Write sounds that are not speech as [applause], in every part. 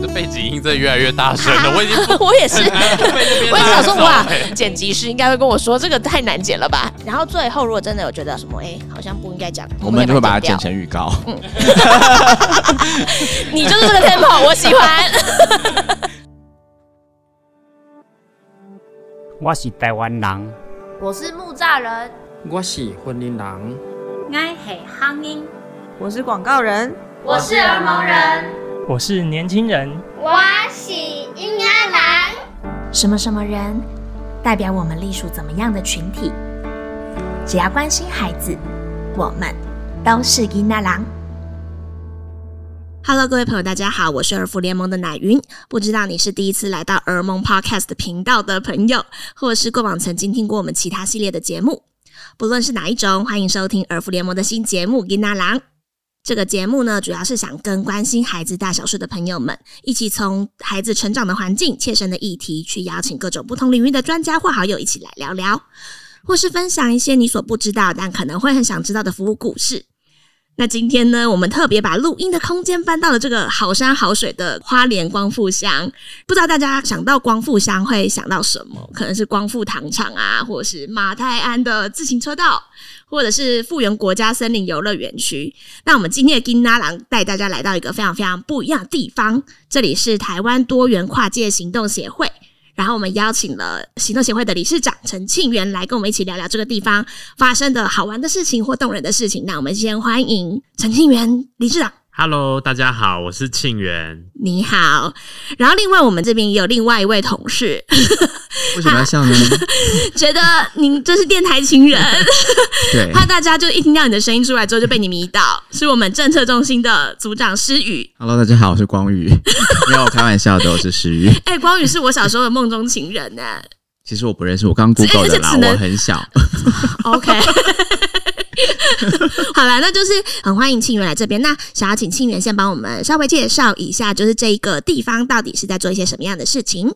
这背景音真的越来越大声了，我已经 [laughs] 我也是，[laughs] 我也想说，哇剪辑师应该会跟我说这个太难剪了吧。然后最后如果真的有觉得什么，哎，好像不应该讲，我们就会把它剪。成预告。[laughs] 你就是这个 tempo，我喜欢。我是台湾人，我是木栅人，我是婚姻人，我是乡音，我是广告人，我是儿蒙人，我是年轻人，我是婴儿郎。什么什么人，代表我们隶属怎么样的群体？只要关心孩子，我们都是囡仔郎。Hello，各位朋友，大家好，我是儿福联盟的奶云。不知道你是第一次来到儿盟 Podcast 频道的朋友，或是过往曾经听过我们其他系列的节目，不论是哪一种，欢迎收听儿福联盟的新节目《囡仔郎》。这个节目呢，主要是想跟关心孩子大小事的朋友们，一起从孩子成长的环境、切身的议题，去邀请各种不同领域的专家或好友一起来聊聊，或是分享一些你所不知道但可能会很想知道的服务故事。那今天呢，我们特别把录音的空间搬到了这个好山好水的花莲光复乡。不知道大家想到光复乡会想到什么？可能是光复糖厂啊，或是马泰安的自行车道，或者是复原国家森林游乐园区。那我们今天的金拉郎带大家来到一个非常非常不一样的地方，这里是台湾多元跨界行动协会。然后我们邀请了行动协会的理事长陈庆元来跟我们一起聊聊这个地方发生的好玩的事情或动人的事情。那我们先欢迎陈庆元理事长，Hello，大家好，我是庆元。你好。然后另外我们这边也有另外一位同事，为什么要笑呢？[laughs] 觉得您这是电台情人，[laughs] 对，怕大家就一听到你的声音出来之后就被你迷倒，是我们政策中心的组长施宇。Hello，大家好，我是光宇。[laughs] 没有开玩笑的，我是施雨。哎、光宇是我小时候的梦中情人呢、其实我不认识，我刚 Google 的啦，我很小。OK，[laughs] 好啦，那就是很欢迎庆元来这边。那想要请庆元先帮我们稍微介绍一下，就是这一个地方到底是在做一些什么样的事情？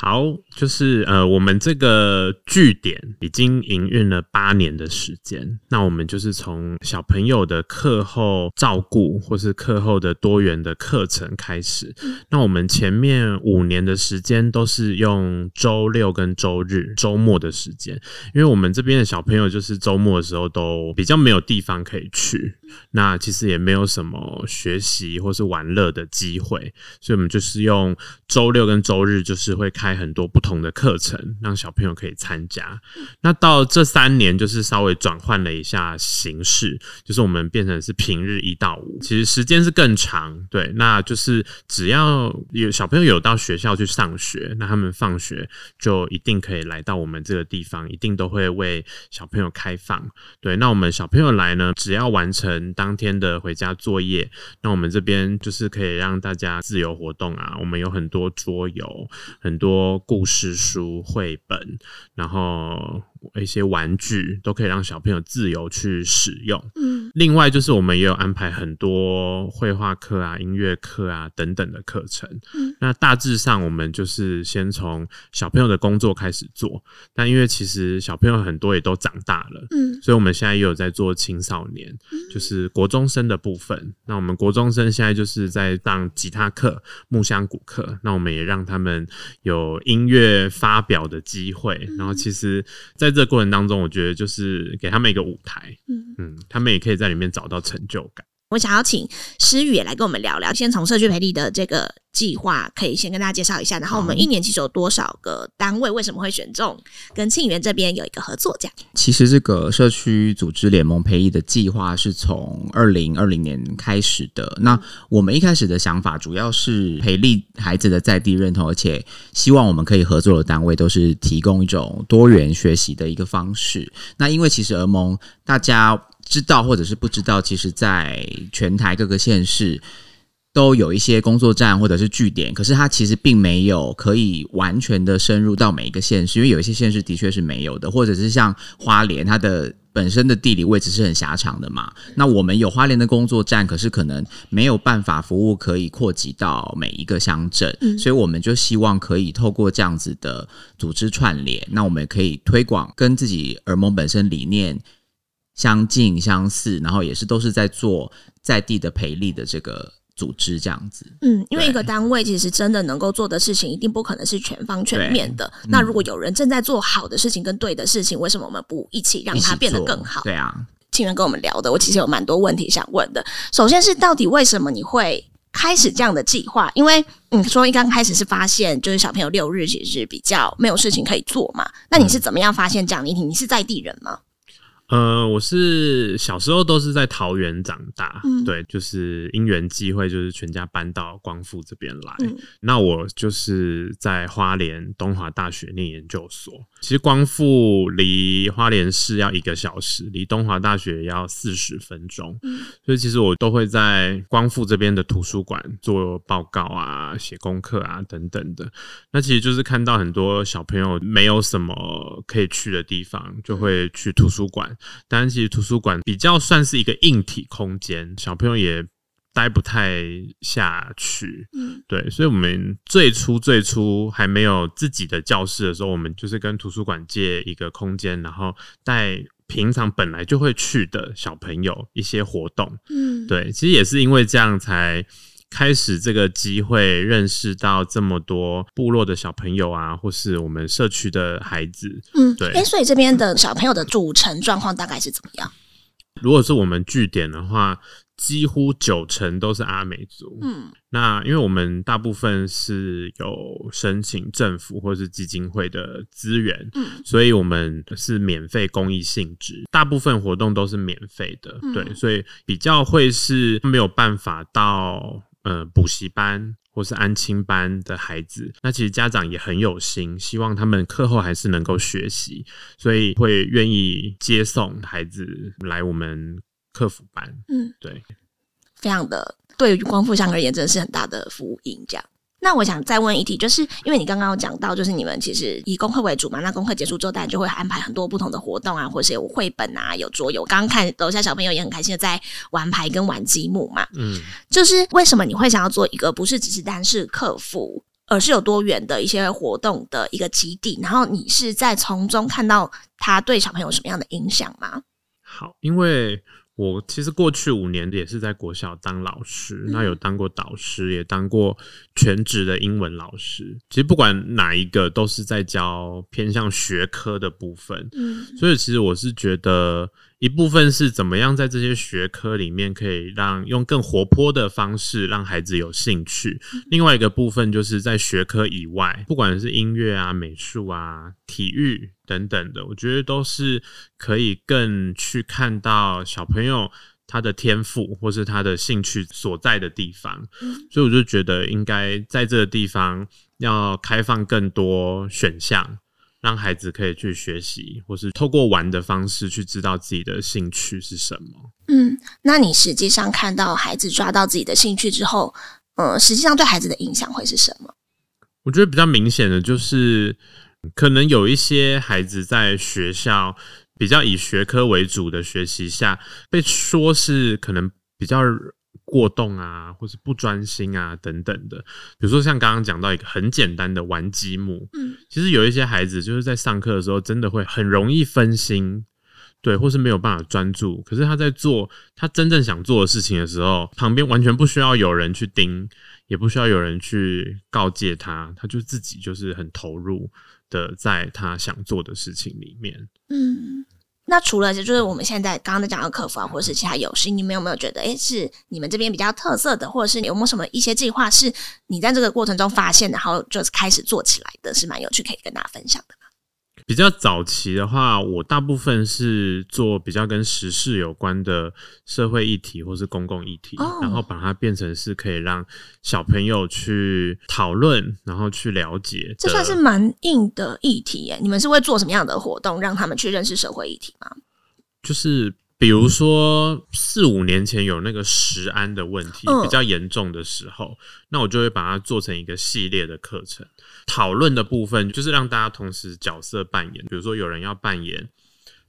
好，就是呃，我们这个据点已经营运了八年的时间。那我们就是从小朋友的课后照顾，或是课后的多元的课程开始。那我们前面五年的时间都是用周六跟周日周末的时间，因为我们这边的小朋友就是周末的时候都比较没有地方可以去，那其实也没有什么学习或是玩乐的机会，所以我们就是用周六跟周日，就是会开很多不同的课程，让小朋友可以参加。那到这三年，就是稍微转换了一下形式，就是我们变成是平日一到五，其实时间是更长。对，那就是只要有小朋友有到学校去上学，那他们放学就一定可以来到我们这个地方，一定都会为小朋友开放。对，那我们小朋友来呢，只要完成当天的回家作业，那我们这边就是可以让大家自由活动啊。我们有很多桌游，很多故事书、绘本，然后一些玩具都可以让小朋友自由去使用。嗯，另外就是我们也有安排很多绘画课啊、音乐课啊等等的课程。嗯那大致上我们就是先从小朋友的工作开始做，但因为其实小朋友很多也都长大了，嗯，所以我们现在也有在做青少年，就是国中生的部分。那我们国中生现在就是在上吉他课、木箱鼓课，那我们也让他们有音乐发表的机会。然后其实在这个过程当中，我觉得就是给他们一个舞台，嗯嗯，他们也可以在里面找到成就感。我想要请诗雨也来跟我们聊聊，先从社区培力的这个计划，可以先跟大家介绍一下。然后我们一年其实有多少个单位？为什么会选中跟庆元这边有一个合作？这样，其实这个社区组织联盟培育的计划是从二零二零年开始的。那我们一开始的想法主要是培力孩子的在地认同，而且希望我们可以合作的单位都是提供一种多元学习的一个方式。那因为其实儿盟大家知道或者是不知道，其实在全台各个县市。都有一些工作站或者是据点，可是它其实并没有可以完全的深入到每一个县市，因为有一些县市的确是没有的，或者是像花莲，它的本身的地理位置是很狭长的嘛。那我们有花莲的工作站，可是可能没有办法服务可以扩及到每一个乡镇，所以我们就希望可以透过这样子的组织串联，那我们可以推广跟自己耳蒙本身理念相近相似，然后也是都是在做在地的培力的这个。组织这样子。嗯，因为一个单位其实真的能够做的事情，一定不可能是全方全面的。嗯那如果有人正在做好的事情跟对的事情，为什么我们不一起让它变得更好？对啊，庆元跟我们聊的，我其实有蛮多问题想问的。首先是到底为什么你会开始这样的计划？因为你说一刚开始是发现就是小朋友六日其实是比较没有事情可以做嘛，那你是怎么样发现这样的议题？你是在地人吗？呃，我是小时候都是在桃园长大，嗯对，就是因缘际会，就是全家搬到光复这边来。嗯那我就是在花莲东华大学念研究所。其实光复离花莲市要一个小时，离东华大学要四十分钟，嗯所以其实我都会在光复这边的图书馆做报告啊、写功课啊等等的。那其实就是看到很多小朋友没有什么可以去的地方，就会去图书馆。当然，其实图书馆比较算是一个硬体空间，小朋友也待不太下去。嗯对，所以我们最初最初还没有自己的教室的时候，我们就是跟图书馆借一个空间，然后带平常本来就会去的小朋友一些活动。嗯，对，其实也是因为这样才开始这个机会，认识到这么多部落的小朋友啊，或是我们社区的孩子。嗯，对哎，所以这边的小朋友的组成状况大概是怎么样？如果是我们据点的话，几乎九成都是阿美族。嗯那因为我们大部分是有申请政府或是基金会的资源，嗯所以我们是免费公益性质，大部分活动都是免费的，嗯对，所以比较会是没有办法到呃补习班。或是安亲班的孩子，那其实家长也很有心，希望他们课后还是能够学习，所以会愿意接送孩子来我们客服班。嗯，对，非常的对于光复乡而言，真的是很大的福音。这样，那我想再问一题，就是因为你刚刚有讲到，就是你们其实以功课为主嘛，那功课结束之后，当然就会安排很多不同的活动啊，或是有绘本啊，有桌游。刚刚看楼下小朋友也很开心的在玩牌跟玩积木嘛，嗯。就是为什么你会想要做一个不是只是单是客服，而是有多元的一些活动的一个基地？然后你是在从中看到它对小朋友有什么样的影响吗？好，因为我其实过去五年也是在国小当老师，那有当过导师，也当过全职的英文老师。其实不管哪一个，都是在教偏向学科的部分。嗯所以其实我是觉得，一部分是怎么样在这些学科里面可以让用更活泼的方式让孩子有兴趣，另外一个部分就是在学科以外，不管是音乐啊、美术啊、体育等等的，我觉得都是可以更去看到小朋友。他的天赋或是他的兴趣所在的地方，所以我就觉得应该在这个地方要开放更多选项，让孩子可以去学习，或是透过玩的方式去知道自己的兴趣是什么。嗯，那你实际上看到孩子抓到自己的兴趣之后，嗯，实际上对孩子的影响会是什么？我觉得比较明显的就是，可能有一些孩子在学校比较以学科为主的学习下，被说是可能比较过动啊，或是不专心啊等等的。比如说像刚刚讲到一个很简单的玩积木，嗯，其实有一些孩子就是在上课的时候真的会很容易分心。对，或是没有办法专注，可是他在做他真正想做的事情的时候，旁边完全不需要有人去盯，也不需要有人去告诫他，他就自己就是很投入的在他想做的事情里面。嗯，那除了就是我们现在刚刚在讲的客服啊，或者是其他游戏，你们有没有觉得，诶，是你们这边比较特色的，或者是有没有什么一些计划是你在这个过程中发现，然后就是开始做起来的，是蛮有趣，可以跟大家分享的？比较早期的话，我大部分是做比较跟时事有关的社会议题或是公共议题，哦然后把它变成是可以让小朋友去讨论，然后去了解的。这算是蛮硬的议题耶。你们是会做什么样的活动，让他们去认识社会议题吗？就是比如说四五年前有那个食安的问题嗯比较严重的时候，那我就会把它做成一个系列的课程。讨论的部分就是让大家同时角色扮演，比如说有人要扮演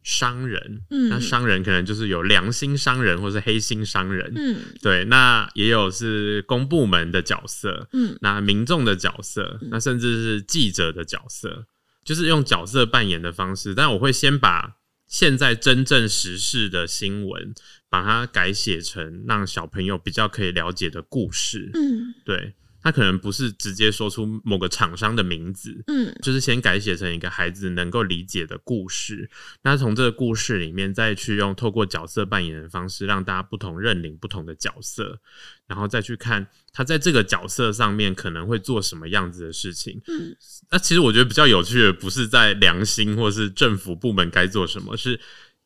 商人，嗯。那商人可能就是有良心商人或是黑心商人，嗯。对，那也有是公部门的角色，嗯。那民众的角色，那甚至是记者的角色，就是用角色扮演的方式。但我会先把现在真正时事的新闻把它改写成让小朋友比较可以了解的故事。嗯。对，他可能不是直接说出某个厂商的名字，嗯就是先改写成一个孩子能够理解的故事。那从这个故事里面，再去用透过角色扮演的方式，让大家不同认领不同的角色，然后再去看他在这个角色上面可能会做什么样子的事情。嗯，那其实我觉得比较有趣的，不是在良心或是政府部门该做什么，是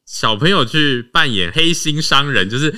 小朋友去扮演黑心商人，就是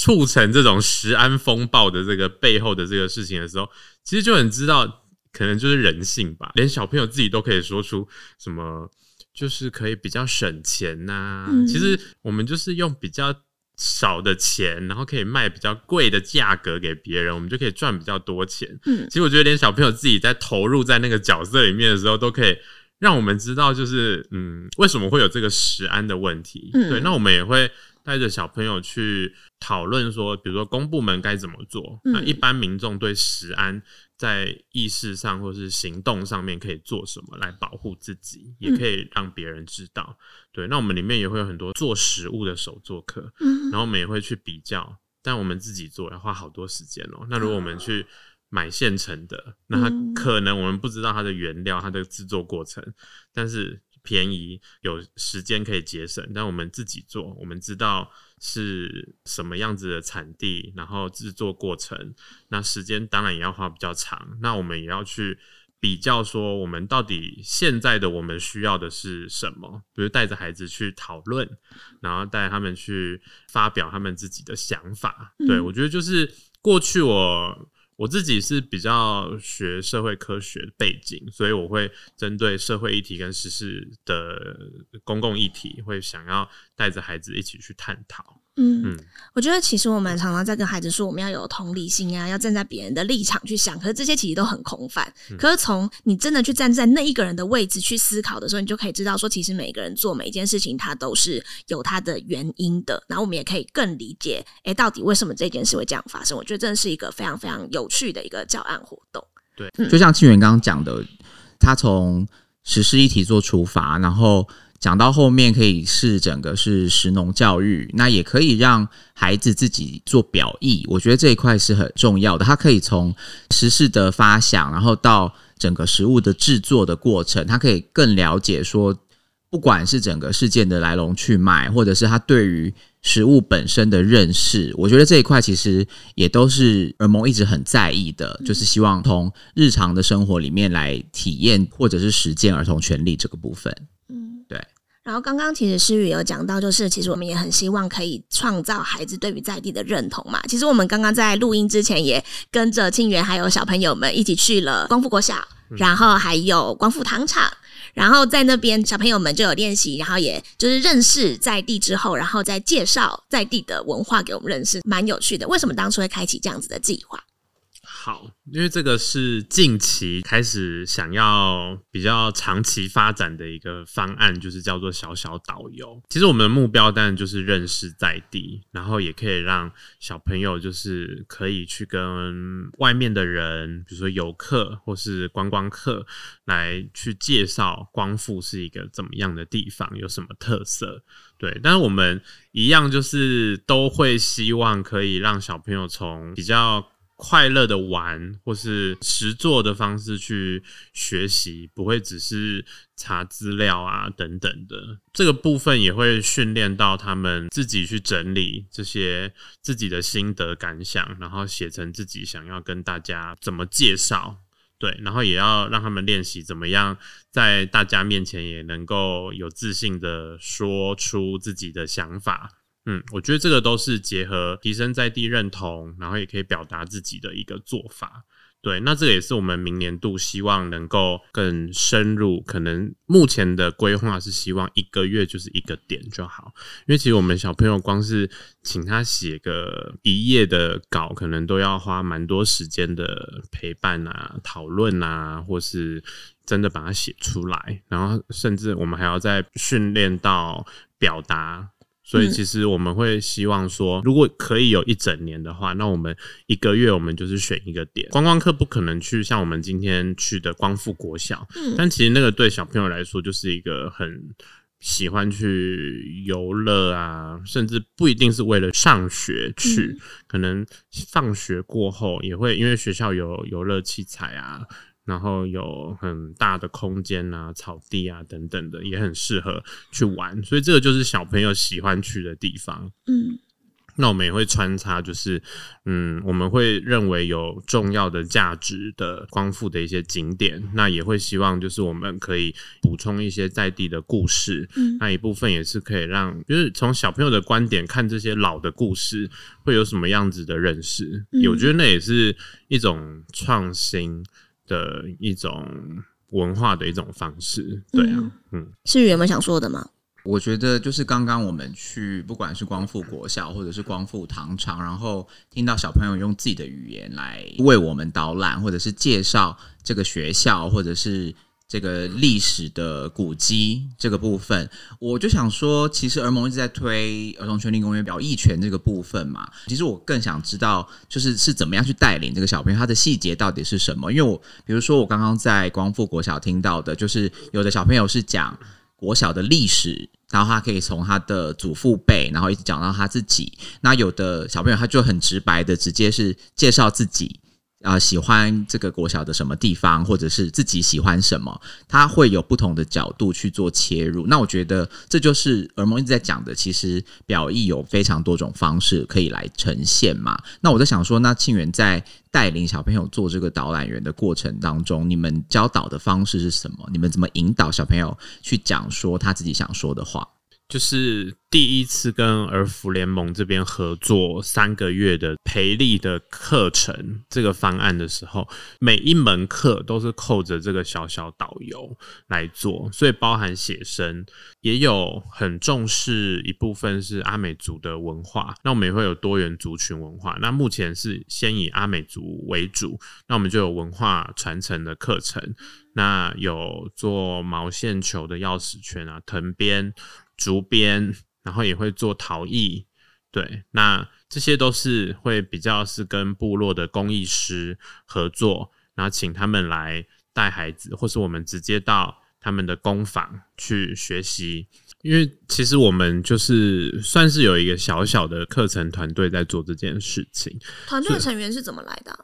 促成这种食安风暴的这个背后的这个事情的时候，其实就很知道，可能就是人性吧。连小朋友自己都可以说出什么，就是可以比较省钱呐、嗯其实我们就是用比较。少的钱，然后可以卖比较贵的价格给别人，我们就可以赚比较多钱。嗯其实我觉得连小朋友自己在投入在那个角色里面的时候，都可以让我们知道，就是嗯，为什么会有这个食安的问题。嗯对，那我们也会带着小朋友去讨论说，比如说公部门该怎么做，嗯那一般民众对食安在意识上或是行动上面可以做什么来保护自己，也可以让别人知道。对，那我们里面也会有很多做食物的手作课，嗯然后我们也会去比较，但我们自己做要花好多时间哦。那如果我们去买现成的，那它嗯可能我们不知道它的原料、它的制作过程，但是便宜，有时间可以节省。但我们自己做，我们知道是什么样子的产地，然后制作过程，那时间当然也要花比较长。那我们也要去。比较说，我们到底现在的我们需要的是什么？比如带着孩子去讨论，然后带他们去发表他们自己的想法。嗯对我觉得就是过去我我自己是比较学社会科学背景，所以我会针对社会议题跟时事的公共议题，会想要带着孩子一起去探讨。嗯嗯，我觉得其实我们常常在跟孩子说，我们要有同理心啊，要站在别人的立场去想。可是这些其实都很空泛。可是从你真的去站在那一个人的位置去思考的时候，你就可以知道说，其实每个人做每一件事情，他都是有他的原因的。然后我们也可以更理解，诶，到底为什么这件事会这样发生？我觉得真的是一个非常非常有趣的一个教案活动。对就像庆元刚刚讲的，他从实施议题做出发，然后讲到后面可以是整个是实农教育，那也可以让孩子自己做表意。我觉得这一块是很重要的，他可以从实事的发想，然后到整个食物的制作的过程，他可以更了解说，不管是整个事件的来龙去脉，或者是他对于食物本身的认识，我觉得这一块其实也都是尔蒙一直很在意的，就是希望从日常的生活里面来体验或者是实践儿童权利这个部分。然后刚刚其实诗雨有讲到，就是其实我们也很希望可以创造孩子对于在地的认同嘛。其实我们刚刚在录音之前也跟着庆元还有小朋友们一起去了光复国小，然后还有光复糖厂。然后在那边，小朋友们就有练习，然后也就是认识在地之后，然后再介绍在地的文化给我们认识，蛮有趣的。为什么当初会开启这样子的计划？好，因为这个是近期开始想要比较长期发展的一个方案，就是叫做小小导游。其实我们的目标当然就是认识在地，然后也可以让小朋友就是可以去跟外面的人，比如说游客或是观光客，来去介绍光复是一个怎么样的地方，有什么特色。对，但是我们一样就是都会希望可以让小朋友从比较快乐的玩或是实做的方式去学习，不会只是查资料啊等等的。这个部分也会训练到他们自己去整理这些自己的心得感想，然后写成自己想要跟大家怎么介绍。对，然后也要让他们练习怎么样在大家面前也能够有自信的说出自己的想法。嗯，我觉得这个都是结合提升在地认同，然后也可以表达自己的一个做法。对，那这个也是我们明年度希望能够更深入。可能目前的规划是希望一个月就是一个点就好，因为其实我们小朋友光是请他写个一页的稿，可能都要花蛮多时间的陪伴啊、讨论啊，或是真的把它写出来，然后甚至我们还要再训练到表达。所以其实我们会希望说，如果可以有一整年的话，那我们一个月我们就是选一个点。观光客不可能去像我们今天去的光复国小，嗯。但其实那个对小朋友来说就是一个很喜欢去游乐啊，甚至不一定是为了上学去，可能放学过后也会，因为学校有游乐器材啊，然后有很大的空间啊、草地啊等等的，也很适合去玩。所以这个就是小朋友喜欢去的地方。嗯那我们也会穿插，就是嗯，我们会认为有重要的价值的光复的一些景点，那也会希望就是我们可以补充一些在地的故事，嗯那一部分也是可以让，就是从小朋友的观点看这些老的故事会有什么样子的认识，嗯我觉得那也是一种创新的一种文化的一种方式，对啊，嗯世宇有没有想说的吗？我觉得就是刚刚我们去，不管是光复国校或者是光复糖厂，然后听到小朋友用自己的语言来为我们导览，或者是介绍这个学校，或者是这个历史的古迹这个部分，我就想说，其实儿盟一直在推儿童权利公约表意权这个部分嘛。其实我更想知道，就是是怎么样去带领这个小朋友，他的细节到底是什么？因为我比如说我刚刚在光复国小听到的，就是有的小朋友是讲国小的历史。然后他可以从他的祖父辈，然后一直讲到他自己。那有的小朋友他就很直白的，直接是介绍自己、呃喜欢这个国小的什么地方，或者是自己喜欢什么，他会有不同的角度去做切入。那我觉得这就是尔蒙一直在讲的，其实表意有非常多种方式可以来呈现嘛。那我在想说，那庆元在带领小朋友做这个导览员的过程当中，你们教导的方式是什么？你们怎么引导小朋友去讲说他自己想说的话？就是第一次跟儿福联盟这边合作三个月的培力的课程这个方案的时候，每一门课都是扣着这个小小导游来做，所以包含写生，也有很重视一部分是阿美族的文化。那我们也会有多元族群文化。那目前是先以阿美族为主，那我们就有文化传承的课程。那有做毛线球的钥匙圈啊，藤编、竹编，然后也会做陶艺，对，那这些都是会比较是跟部落的工艺师合作，然后请他们来带孩子，或是我们直接到他们的工坊去学习。因为其实我们就是算是有一个小小的课程团队在做这件事情，团队的成员是怎么来的啊、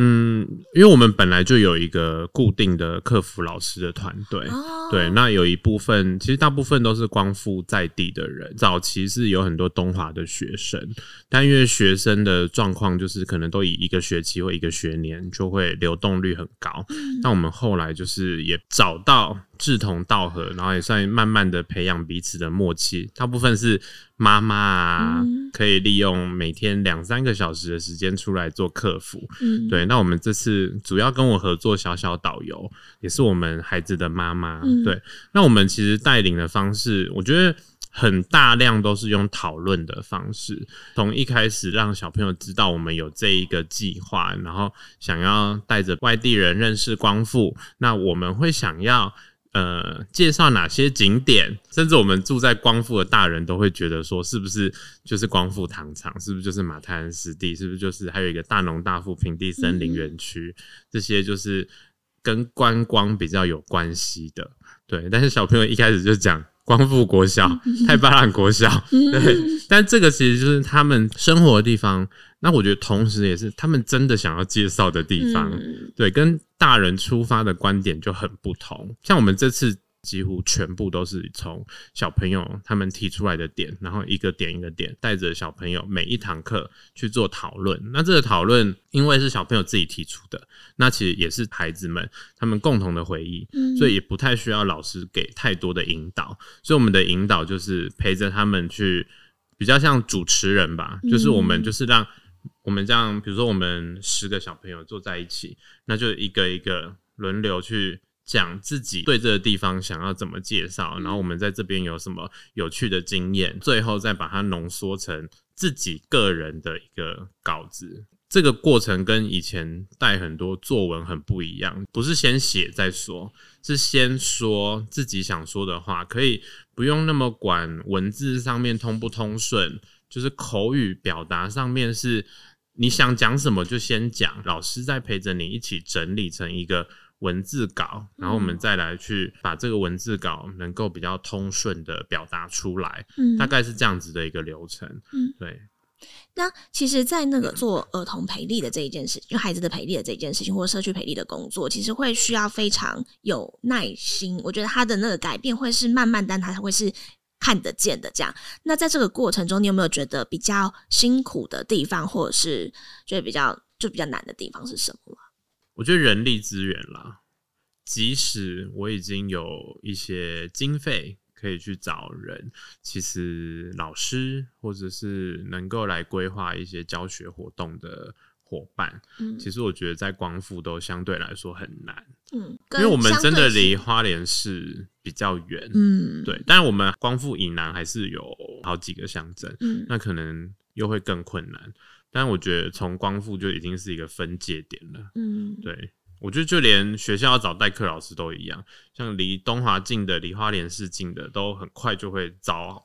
嗯，因为我们本来就有一个固定的客服老师的团队，哦，对，那有一部分，其实大部分都是光复在地的人。早期是有很多东华的学生，但因为学生的状况就是可能都以一个学期或一个学年就会流动率很高。那我们后来就是也找到志同道合，然后也算慢慢的培养彼此的默契。大部分是妈妈啊，可以利用每天两三个小时的时间出来做客服。嗯，对，那我们这次主要跟我合作小小导游，也是我们孩子的妈妈。嗯对，那我们其实带领的方式，我觉得很大量都是用讨论的方式，从一开始让小朋友知道我们有这一个计划，然后想要带着外地人认识光复，那我们会想要。呃，介绍哪些景点，甚至我们住在光复的大人都会觉得说，是不是就是光复糖厂，是不是就是马太安湿地，是不是就是还有一个大农大富平地森林园区，这些就是跟观光比较有关系的。对，但是小朋友一开始就讲光复国小、太巴兰国小，对，但这个其实就是他们生活的地方。那我觉得同时也是他们真的想要介绍的地方。嗯对，跟大人出发的观点就很不同。像我们这次几乎全部都是从小朋友他们提出来的点，然后一个点一个点，带着小朋友每一堂课去做讨论。那这个讨论因为是小朋友自己提出的，那其实也是孩子们他们共同的回忆，嗯所以也不太需要老师给太多的引导。所以我们的引导就是陪着他们去，比较像主持人吧，就是我们就是让。我们这样，比如说我们十个小朋友坐在一起，那就一个一个轮流去讲自己对这个地方想要怎么介绍，然后我们在这边有什么有趣的经验，最后再把它浓缩成自己个人的一个稿子。这个过程跟以前带很多作文很不一样，不是先写再说，是先说自己想说的话，可以不用那么管文字上面通不通顺。就是口语表达上面是你想讲什么就先讲，老师在陪着你一起整理成一个文字稿，然后我们再来去把这个文字稿能够比较通顺的表达出来，嗯大概是这样子的一个流程。嗯，对，那其实，在那个做儿童培力的这一件事，就孩子的培力的这一件事情，或者社区培力的工作，其实会需要非常有耐心。我觉得他的那个改变会是慢慢，但他会是看得见的。这样，那在这个过程中，你有没有觉得比较辛苦的地方，或者是觉得比较就比较难的地方是什么？我觉得人力资源啦，即使我已经有一些经费可以去找人，其实老师或者是能够来规划一些教学活动的伙伴，嗯其实我觉得在光复都相对来说很难，嗯，因为我们真的离花莲市比较远。嗯对，但是我们光复以南还是有好几个乡镇，嗯那可能又会更困难。但我觉得从光复就已经是一个分界点了。嗯对，我觉得就连学校要找代课老师都一样，像离东华近的、离花莲市近的，都很快就会找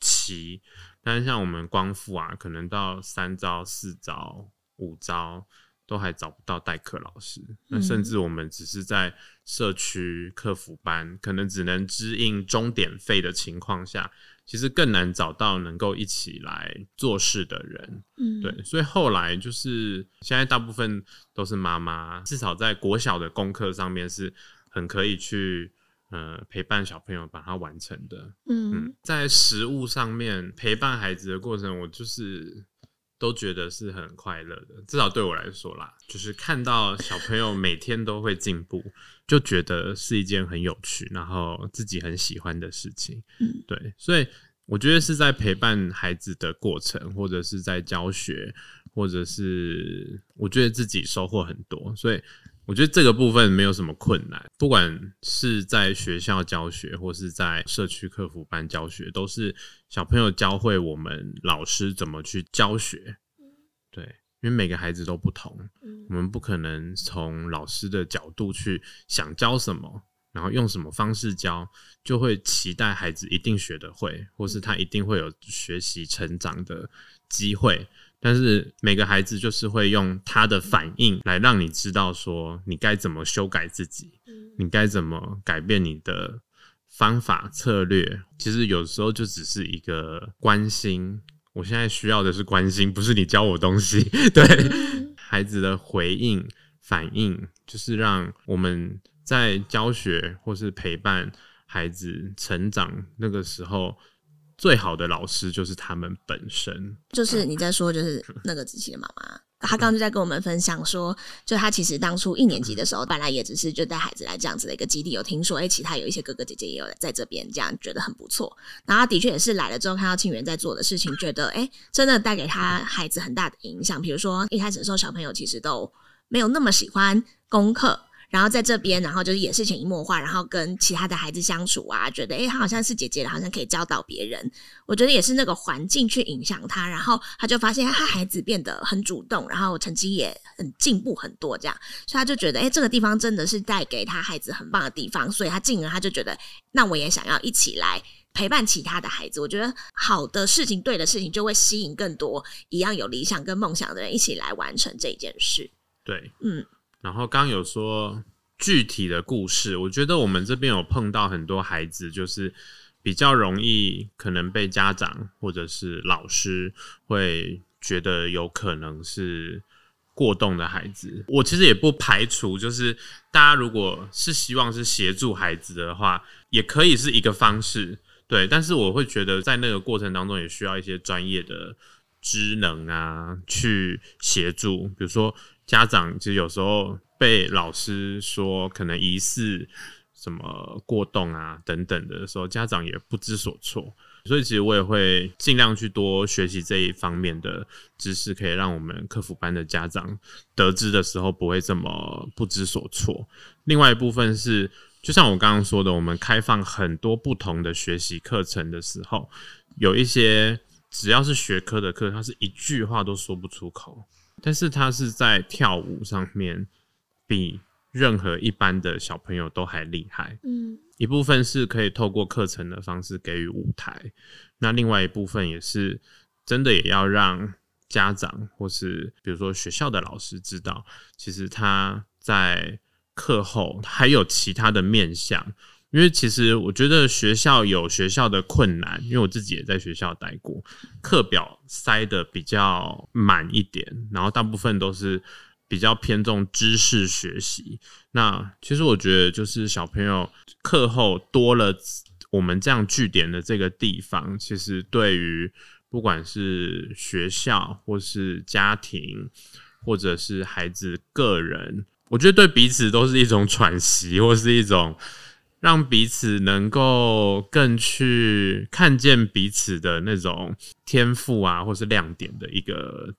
齐。但是像我们光复啊，可能到三招、四招、五招都还找不到代课老师。那甚至我们只是在社区客服班，可能只能支应钟点费的情况下，其实更难找到能够一起来做事的人。嗯对，所以后来就是现在大部分都是妈妈，至少在国小的功课上面是很可以去呃陪伴小朋友把它完成的。嗯嗯，在食物上面陪伴孩子的过程，我就是都觉得是很快乐的，至少对我来说啦，就是看到小朋友每天都会进步，就觉得是一件很有趣，然后自己很喜欢的事情。嗯，对，所以我觉得是在陪伴孩子的过程，或者是在教学，或者是我觉得自己收获很多，所以我觉得这个部分没有什么困难，不管是在学校教学，或是在社区客服班教学，都是小朋友教会我们老师怎么去教学。对，因为每个孩子都不同，我们不可能从老师的角度去想教什么，然后用什么方式教，就会期待孩子一定学得会，或是他一定会有学习成长的机会。但是每个孩子就是会用他的反应来让你知道说你该怎么修改自己，你该怎么改变你的方法策略。其实有时候就只是一个关心。我现在需要的是关心，不是你教我东西。[laughs] 对孩子的回应、反应，就是让我们在教学或是陪伴孩子成长那个时候，最好的老师就是他们本身。就是你在说，就是 [laughs] 那个子琪的妈妈，她刚刚就在跟我们分享说，就她其实当初一年级的时候，本来也只是就带孩子来这样子的一个基地，有听说，哎、其他有一些哥哥姐姐也有在这边，这样觉得很不错。然后她的确也是来了之后，看到庆元在做的事情，觉得哎、真的带给他孩子很大的影响。比如说一开始的时候，小朋友其实都没有那么喜欢功课。然后在这边，然后就是也是潜移默化，然后跟其他的孩子相处啊，觉得诶，他好像是姐姐，好像可以教导别人。我觉得也是那个环境去影响他，然后他就发现他孩子变得很主动，然后成绩也很进步很多，这样，所以他就觉得，诶，这个地方真的是带给他孩子很棒的地方，所以他进而他就觉得，那我也想要一起来陪伴其他的孩子。我觉得好的事情、对的事情，就会吸引更多一样有理想跟梦想的人一起来完成这件事。对，嗯，然后刚有说具体的故事，我觉得我们这边有碰到很多孩子，就是比较容易可能被家长或者是老师会觉得有可能是过动的孩子。我其实也不排除，就是大家如果是希望是协助孩子的话，也可以是一个方式。对，但是我会觉得在那个过程当中，也需要一些专业的职能啊，去协助。比如说，家长其实有时候被老师说可能疑似什么过动啊等等的时候，家长也不知所措。所以其实我也会尽量去多学习这一方面的知识，可以让我们客服班的家长得知的时候不会这么不知所措。另外一部分是，就像我刚刚说的，我们开放很多不同的学习课程的时候，有一些只要是学科的课，他是一句话都说不出口，但是他是在跳舞上面比任何一般的小朋友都还厉害。嗯一部分是可以透过课程的方式给予舞台，那另外一部分也是真的也要让家长或是比如说学校的老师知道，其实他在课后还有其他的面向。因为其实我觉得学校有学校的困难，因为我自己也在学校待过，课表塞的比较满一点，然后大部分都是比较偏重知识学习。那其实我觉得，就是小朋友课后多了我们这样据点的这个地方，其实对于不管是学校或是家庭，或者是孩子个人，我觉得对彼此都是一种喘息，或是一种。让彼此能够更去看见彼此的那种天赋啊，或是亮点的一个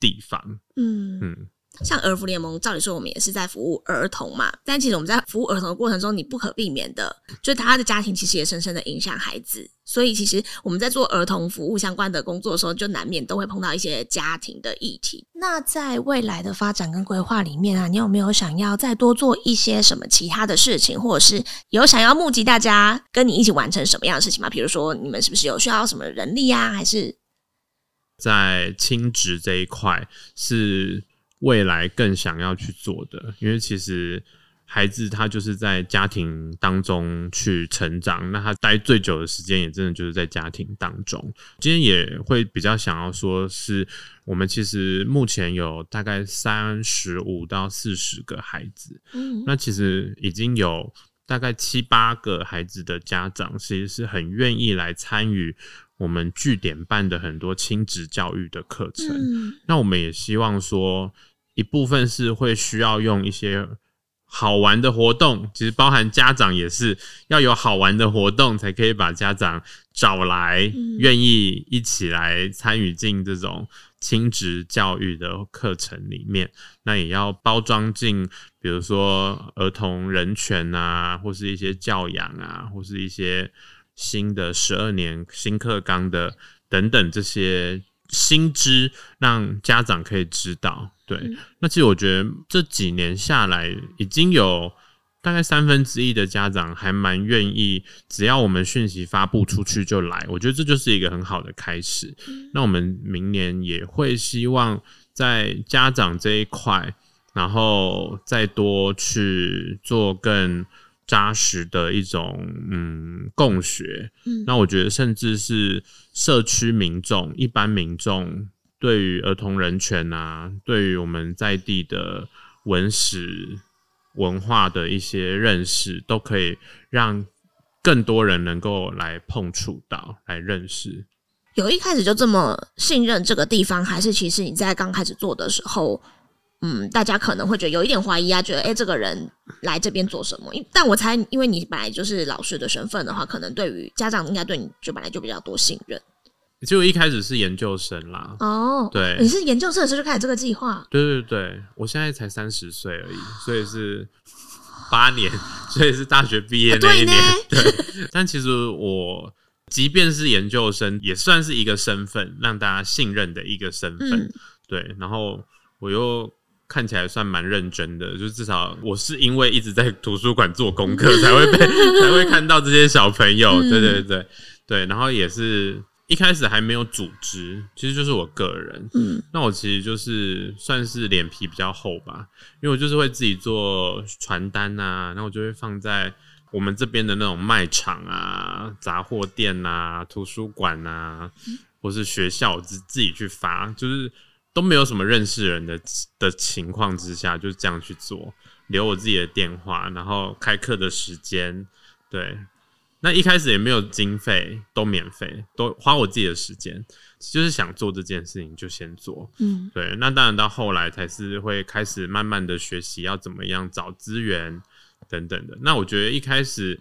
地方。嗯嗯。像儿福联盟，照理说我们也是在服务儿童嘛，但其实我们在服务儿童的过程中，你不可避免的，就是他的家庭其实也深深的影响孩子。所以其实我们在做儿童服务相关的工作的时候，就难免都会碰到一些家庭的议题。那在未来的发展跟规划里面啊，你有没有想要再多做一些什么其他的事情，或者是有想要募集大家跟你一起完成什么样的事情吗？比如说你们是不是有需要什么人力啊，还是在亲职这一块是？未来更想要去做的，因为其实孩子他就是在家庭当中去成长，那他待最久的时间也真的就是在家庭当中。今天也会比较想要说，是我们其实目前有大概三十五到四十个孩子，嗯，那其实已经有大概七八个孩子的家长，其实是很愿意来参与我们据点办的很多亲子教育的课程。那我们也希望说。一部分是会需要用一些好玩的活动，其实包含家长也是要有好玩的活动，才可以把家长找来，愿意一起来参与进这种亲职教育的课程里面。那也要包装进，比如说儿童人权啊，或是一些教养啊，或是一些新的十二年新课纲的等等这些。新知让家长可以知道，对。那其实我觉得这几年下来，已经有大概三分之一的家长还蛮愿意，只要我们讯息发布出去就来。我觉得这就是一个很好的开始。那我们明年也会希望在家长这一块，然后再多去做更。扎实的一种嗯共学，嗯，那我觉得甚至是社区民众、一般民众对于儿童人权啊，对于我们在地的文史文化的一些认识，都可以让更多人能够来碰触到、来认识。有一开始就这么信任这个地方，还是其实你在刚开始做的时候？嗯，大家可能会觉得有一点怀疑啊，觉得哎，这个人来这边做什么？但我猜，因为你本来就是老师的身份的话，可能对于家长应该对你就本来就比较多信任。就一开始是研究生啦，哦，对，你是研究生的时候就开始这个计划？对对对，我现在才三十岁而已，所以是 [laughs] 八年，[laughs] 所以是大学毕业那一年。[laughs] 对，但其实我即便是研究生，也算是一个身份，让大家信任的一个身份。对，然后我又。看起来算蛮认真的，就至少我是因为一直在图书馆做功课，才会被才会看到这些小朋友。对对对对，然后也是一开始还没有组织，其实就是我个人。嗯，那我其实就是算是脸皮比较厚吧，因为我就是会自己做传单啊，然后我就会放在我们这边的那种卖场啊、杂货店啊、图书馆啊，或是学校自自己去发，就是。都没有什么认识人的的情况之下，就是这样去做，留我自己的电话，然后开课的时间，对，那一开始也没有经费，都免费，都花我自己的时间，就是想做这件事情就先做，嗯，对，那当然到后来才是会开始慢慢的学习要怎么样找资源等等的。那我觉得一开始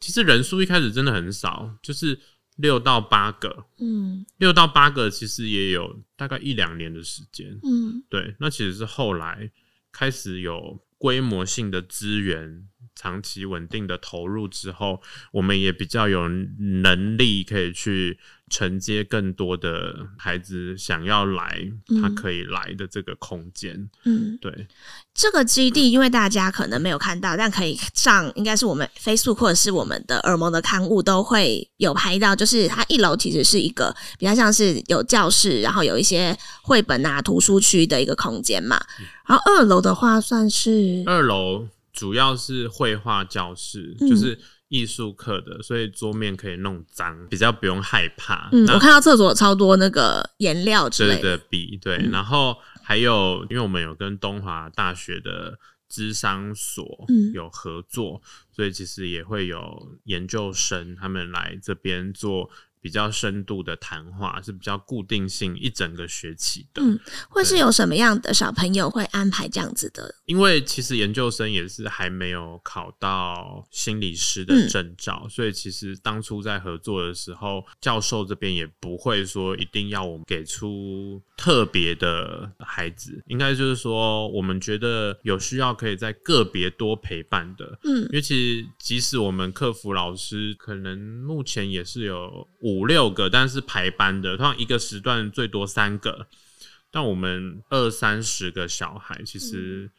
其实人数一开始真的很少，就是。六到八个，嗯，六到八个其实也有大概一两年的时间，嗯，对，那其实是后来开始有规模性的资源。长期稳定的投入之后，我们也比较有能力可以去承接更多的孩子想要来，他可以来的这个空间。嗯，对，这个基地因为大家可能没有看到，但可以上，应该是我们 Facebook 或者是我们的耳蒙的刊物都会有拍到，就是它一楼其实是一个比较像是有教室，然后有一些绘本啊图书区的一个空间嘛。然后二楼的话算是二楼。主要是绘画教室，嗯。就是艺术课的，所以桌面可以弄脏，比较不用害怕。嗯，我看到厕所有超多那个颜料之类的，的笔，对，嗯。然后还有，因为我们有跟东华大学的智商所嗯。有合作，所以其实也会有研究生他们来这边做比较深度的谈话，是比较固定性一整个学期的。嗯会是有什么样的小朋友会安排这样子的？因为其实研究生也是还没有考到心理师的嗯证照，所以其实当初在合作的时候，教授这边也不会说一定要我们给出特别的孩子，应该就是说我们觉得有需要可以在个别多陪伴的。嗯因为其实即使我们客服老师可能目前也是有五六个，但是排班的，通常一个时段最多三个。但我们二三十个小孩，其实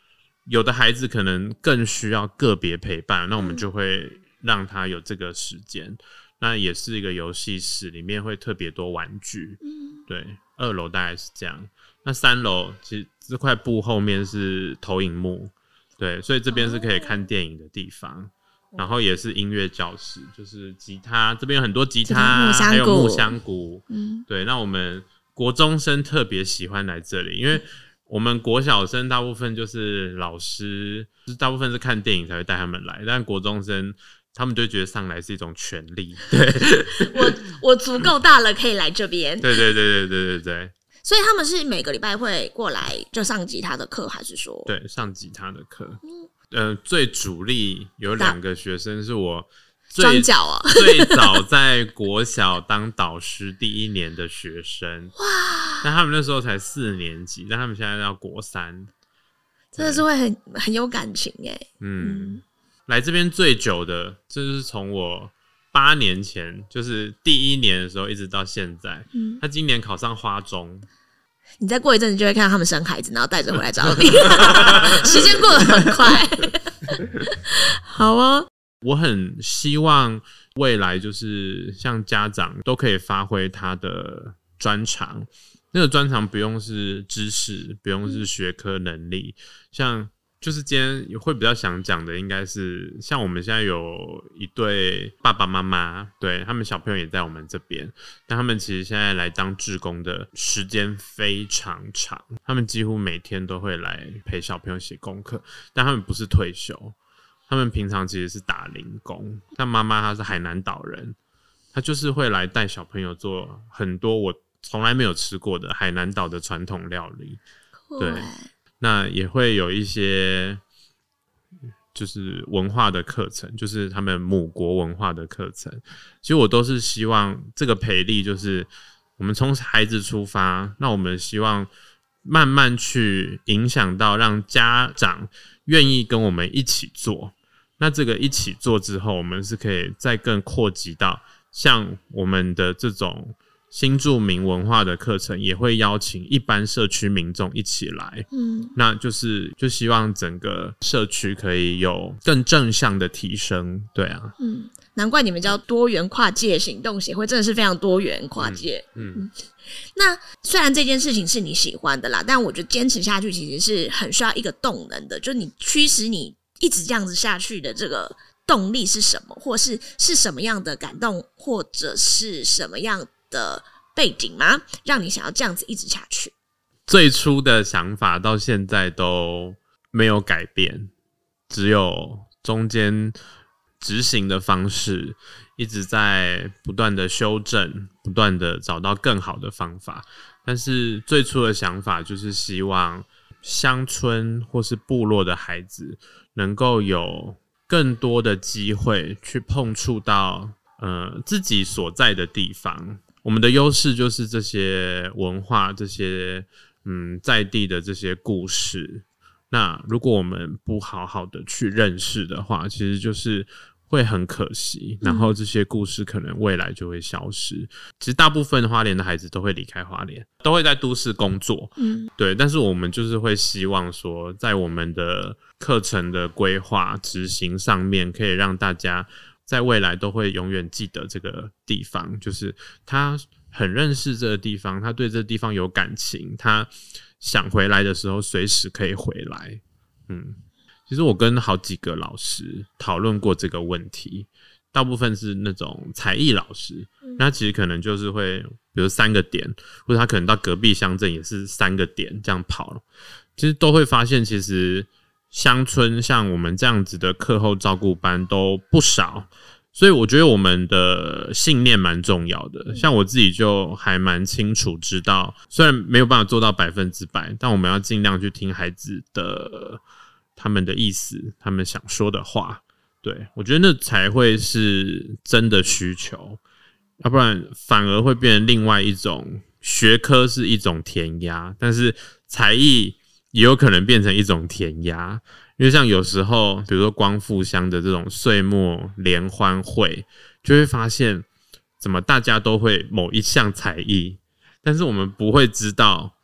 有的孩子可能更需要个别陪伴，那我们就会让他有这个时间。那也是一个游戏室，里面会特别多玩具。嗯对，二楼大概是这样。那三楼其实这块布后面是投影幕，对，所以这边是可以看电影的地方。然后也是音乐教室，就是吉他这边有很多吉吉他还有木香鼓，嗯。对，那我们国中生特别喜欢来这里，因为我们国小生大部分就是老师，就是大部分是看电影才会带他们来，但国中生他们就觉得上来是一种权利。[laughs] 对，我我足够大了，可以来这边。对对对对对对对。所以他们是每个礼拜会过来就上吉他的课，还是说？对，上吉他的课，嗯呃，最主力有两个学生是我最脚啊最早在国小当导师第一年的学生，[laughs] 哇！但他们那时候才四年级，但他们现在要国三，真的是会很很有感情哎。嗯，来这边最久的，这就是从我八年前，就是第一年的时候，一直到现在。嗯他今年考上花中，你再过一阵子就会看到他们生孩子，然后带着回来找你 [laughs] [laughs] 时间过得很快。[laughs] 好哦，我很希望未来就是像家长都可以发挥他的专长，那个专长不用是知识，不用是学科能力，像就是今天会比较想讲的，应该是像我们现在有一对爸爸妈妈，对他们小朋友也在我们这边，但他们其实现在来当志工的时间非常长，他们几乎每天都会来陪小朋友写功课，但他们不是退休，他们平常其实是打零工，但妈妈她是海南岛人，她就是会来带小朋友做很多我从来没有吃过的海南岛的传统料理。对。那也会有一些就是文化的课程，就是他们母国文化的课程。其实我都是希望这个培力，就是我们从孩子出发，那我们希望慢慢去影响到让家长愿意跟我们一起做。那这个一起做之后，我们是可以再更扩及到像我们的这种新住民文化的课程，也会邀请一般社区民众一起来。嗯，那就是就希望整个社区可以有更正向的提升。对啊，嗯，难怪你们叫多元跨界行动协会，真的是非常多元跨界。嗯，那虽然这件事情是你喜欢的啦，但我觉得坚持下去其实是很需要一个动能的，就是你驱使你一直这样子下去的这个动力是什么，或是是什么样的感动，或者是什么样的背景吗？让你想要这样子一直下去？最初的想法到现在都没有改变，只有中间执行的方式一直在不断的修正，不断的找到更好的方法。但是最初的想法就是希望乡村或是部落的孩子能够有更多的机会去碰触到呃自己所在的地方。我们的优势就是这些文化，这些嗯在地的这些故事。那如果我们不好好的去认识的话，其实就是会很可惜。然后这些故事可能未来就会消失。其实大部分花莲的孩子都会离开花莲，都会在都市工作。嗯，对。但是我们就是会希望说，在我们的课程的规划执行上面，可以让大家在未来都会永远记得这个地方，就是他很认识这个地方，他对这个地方有感情，他想回来的时候随时可以回来。嗯，其实我跟好几个老师讨论过这个问题，大部分是那种才艺老师，那其实可能就是会，比如三个点，或者他可能到隔壁乡镇也是三个点这样跑，其实都会发现，其实乡村像我们这样子的课后照顾班都不少。所以我觉得我们的信念蛮重要的，像我自己就还蛮清楚知道，虽然没有办法做到百分之百，但我们要尽量去听孩子的他们的意思，他们想说的话。对我觉得那才会是真的需求，要不然反而会变成另外一种学科是一种填鸭，但是才艺也有可能变成一种填鸭。因为像有时候，比如说光复乡的这种岁末联欢会，就会发现怎么大家都会某一项才艺，但是我们不会知道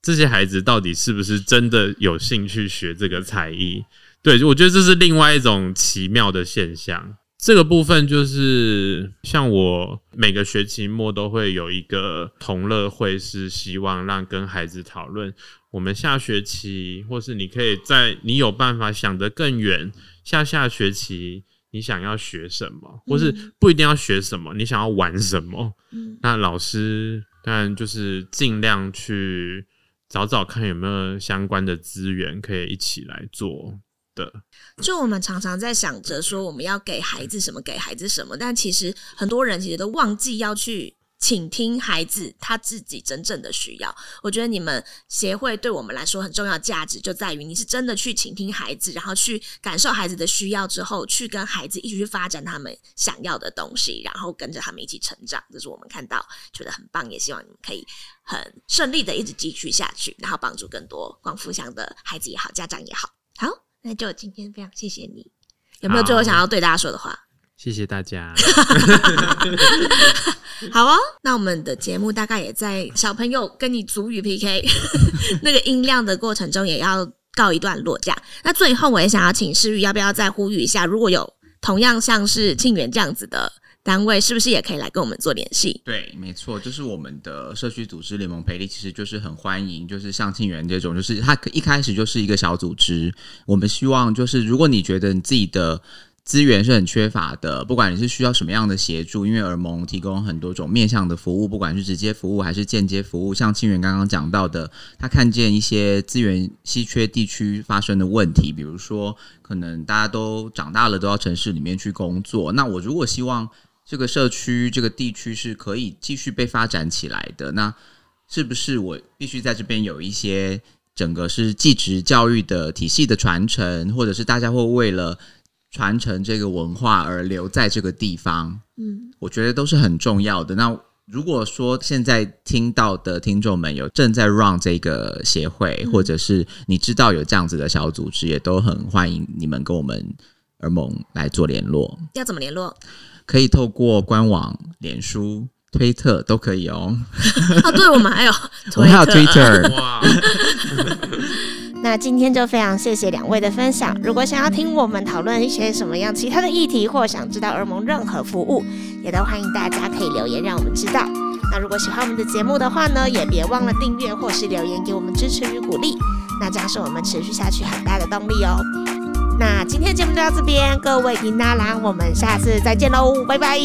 这些孩子到底是不是真的有兴趣学这个才艺。对，我觉得这是另外一种奇妙的现象。这个部分就是像我每个学期末都会有一个同乐会，是希望让跟孩子讨论。我们下学期，或是你可以在你有办法想得更远，下下学期你想要学什么，或是不一定要学什么，你想要玩什么？那老师当然就是尽量去找找看有没有相关的资源可以一起来做的。就我们常常在想着说我们要给孩子什么，给孩子什么，但其实很多人其实都忘记要去。倾听孩子他自己真正的需要，我觉得你们协会对我们来说很重要价值就在于你是真的去倾听孩子，然后去感受孩子的需要之后，去跟孩子一起去发展他们想要的东西，然后跟着他们一起成长。这是我们看到觉得很棒，也希望你们可以很顺利的一直继续下去，然后帮助更多光复乡的孩子也好，家长也好。好，那就今天非常谢谢你，有没有最后想要对大家说的话？谢谢大家。[laughs] 好哦，那我们的节目大概也在小朋友跟你足语 PK [laughs] 那个音量的过程中，也要告一段落。这样，那最后我也想要请世玉，要不要再呼吁一下？如果有同样像是庆元这样子的单位，是不是也可以来跟我们做联系？对，没错，就是我们的社区组织联盟培力，其实就是很欢迎，就是像庆元这种，就是他一开始就是一个小组织。我们希望就是，如果你觉得你自己的。资源是很缺乏的，不管你是需要什么样的协助，因为耳蒙提供很多种面向的服务，不管是直接服务还是间接服务。像清源刚刚讲到的，他看见一些资源稀缺地区发生的问题，比如说可能大家都长大了，都要城市里面去工作。那我如果希望这个社区、这个地区是可以继续被发展起来的，那是不是我必须在这边有一些整个是继职教育的体系的传承，或者是大家会为了传承这个文化而留在这个地方，嗯，我觉得都是很重要的。那如果说现在听到的听众们有正在 run 这个协会，或者是你知道有这样子的小组织，也都很欢迎你们跟我们耳盟来做联络。要怎么联络？可以透过官网、脸书、推特都可以哦。啊，对，我们还有，[laughs] 我们还有 Twitter。[laughs] [laughs] 那今天就非常谢谢两位的分享。如果想要听我们讨论一些什么样其他的议题，或想知道耳盟任何服务，也都欢迎大家可以留言让我们知道。那如果喜欢我们的节目的话呢，也别忘了订阅或是留言给我们支持与鼓励，那将是我们持续下去很大的动力哦。那今天节目就到这边，各位听大郎，我们下次再见喽，拜拜。